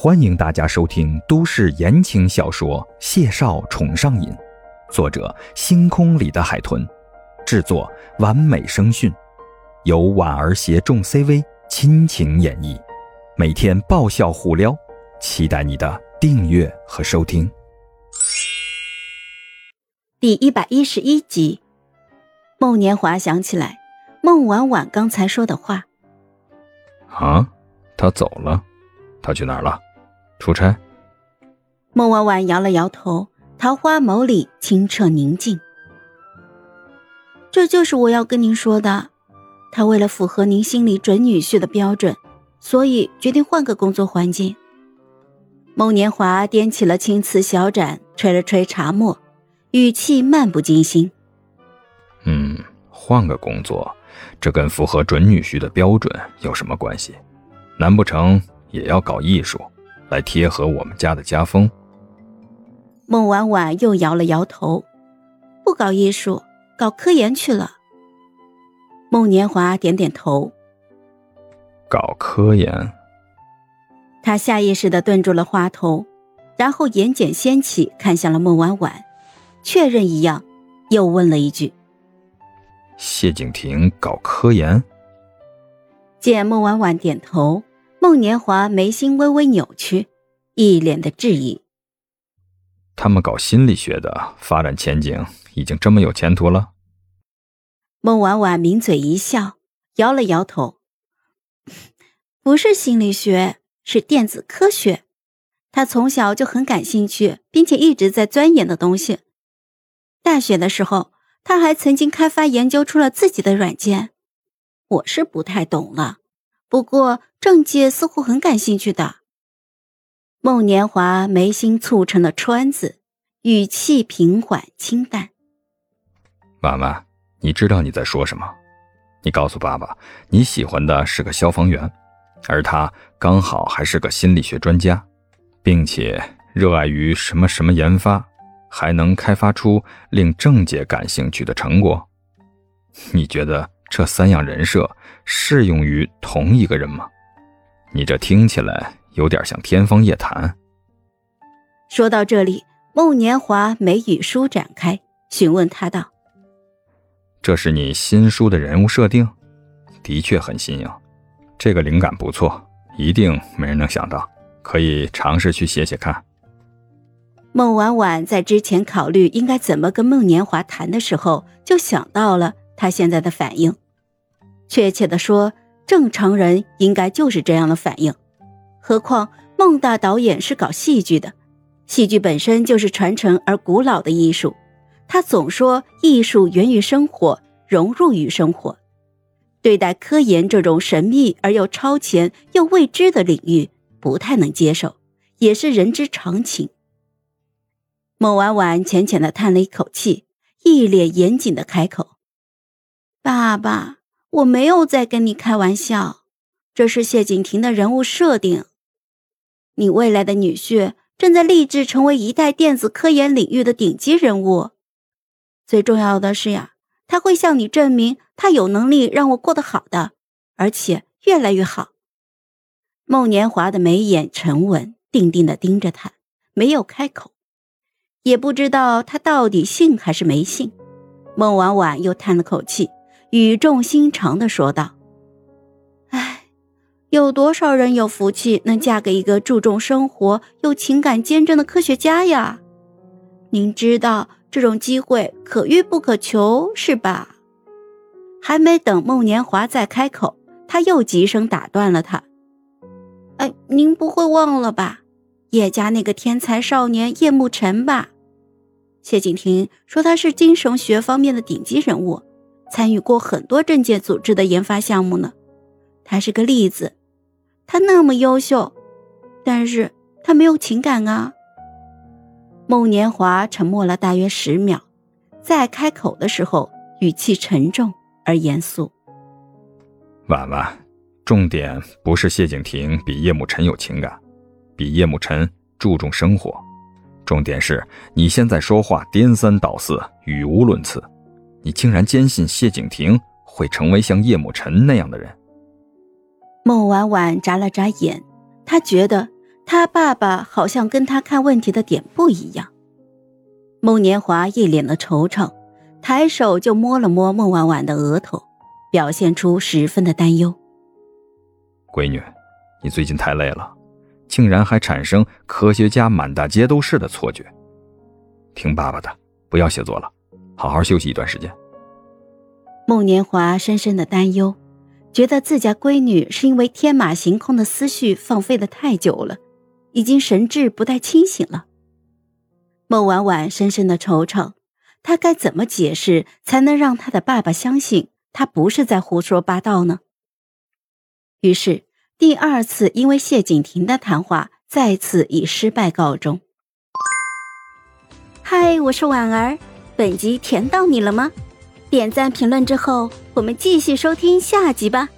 欢迎大家收听都市言情小说《谢少宠上瘾》，作者：星空里的海豚，制作：完美声讯，由婉儿携众 CV 亲情演绎，每天爆笑互撩，期待你的订阅和收听。第一百一十一集，孟年华想起来孟婉婉刚才说的话。啊，他走了，他去哪儿了？出差。孟婉婉摇了摇头，桃花眸里清澈宁静。这就是我要跟您说的，他为了符合您心里准女婿的标准，所以决定换个工作环境。孟年华掂起了青瓷小盏，吹了吹茶沫，语气漫不经心：“嗯，换个工作，这跟符合准女婿的标准有什么关系？难不成也要搞艺术？”来贴合我们家的家风。孟婉婉又摇了摇头，不搞艺术，搞科研去了。孟年华点点头，搞科研。他下意识的顿住了话头，然后眼睑掀起，看向了孟婉婉，确认一样，又问了一句：“谢景亭搞科研？”见孟婉婉点头。孟年华眉心微微扭曲，一脸的质疑。他们搞心理学的，发展前景已经这么有前途了？孟婉婉抿嘴一笑，摇了摇头：“不是心理学，是电子科学。他从小就很感兴趣，并且一直在钻研的东西。大学的时候，他还曾经开发研究出了自己的软件。我是不太懂了。”不过政界似乎很感兴趣的。孟年华眉心蹙成了川字，语气平缓清淡。妈妈，你知道你在说什么？你告诉爸爸，你喜欢的是个消防员，而他刚好还是个心理学专家，并且热爱于什么什么研发，还能开发出令政界感兴趣的成果。你觉得？这三样人设适用于同一个人吗？你这听起来有点像天方夜谭。说到这里，孟年华眉宇舒展开，询问他道：“这是你新书的人物设定？的确很新颖，这个灵感不错，一定没人能想到，可以尝试去写写看。”孟婉婉在之前考虑应该怎么跟孟年华谈的时候，就想到了。他现在的反应，确切的说，正常人应该就是这样的反应。何况孟大导演是搞戏剧的，戏剧本身就是传承而古老的艺术。他总说艺术源于生活，融入于生活。对待科研这种神秘而又超前又未知的领域，不太能接受，也是人之常情。孟婉婉浅浅的叹了一口气，一脸严谨的开口。爸爸，我没有在跟你开玩笑，这是谢景亭的人物设定。你未来的女婿正在立志成为一代电子科研领域的顶级人物。最重要的是呀，他会向你证明他有能力让我过得好的，而且越来越好。孟年华的眉眼沉稳，定定的盯着他，没有开口，也不知道他到底信还是没信。孟婉婉又叹了口气。语重心长的说道：“哎，有多少人有福气能嫁给一个注重生活又情感坚贞的科学家呀？您知道这种机会可遇不可求，是吧？”还没等孟年华再开口，他又急声打断了他：“哎，您不会忘了吧？叶家那个天才少年叶慕辰吧？谢景亭说他是精神学方面的顶级人物。”参与过很多政界组织的研发项目呢，他是个例子。他那么优秀，但是他没有情感啊。孟年华沉默了大约十秒，在开口的时候，语气沉重而严肃：“婉婉，重点不是谢景亭比叶慕辰有情感，比叶慕辰注重生活，重点是你现在说话颠三倒四，语无伦次。”你竟然坚信谢景亭会成为像叶慕辰那样的人？孟婉婉眨了眨眼，她觉得她爸爸好像跟她看问题的点不一样。孟年华一脸的惆怅，抬手就摸了摸孟婉婉的额头，表现出十分的担忧。闺女，你最近太累了，竟然还产生科学家满大街都是的错觉。听爸爸的，不要写作了，好好休息一段时间。孟年华深深的担忧，觉得自家闺女是因为天马行空的思绪放飞的太久了，已经神志不太清醒了。孟婉婉深深的惆怅，她该怎么解释才能让她的爸爸相信她不是在胡说八道呢？于是，第二次因为谢景亭的谈话再次以失败告终。嗨，我是婉儿，本集甜到你了吗？点赞评论之后，我们继续收听下集吧。